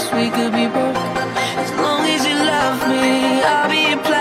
guess we could be broke. As long as you love me, I'll be your plan.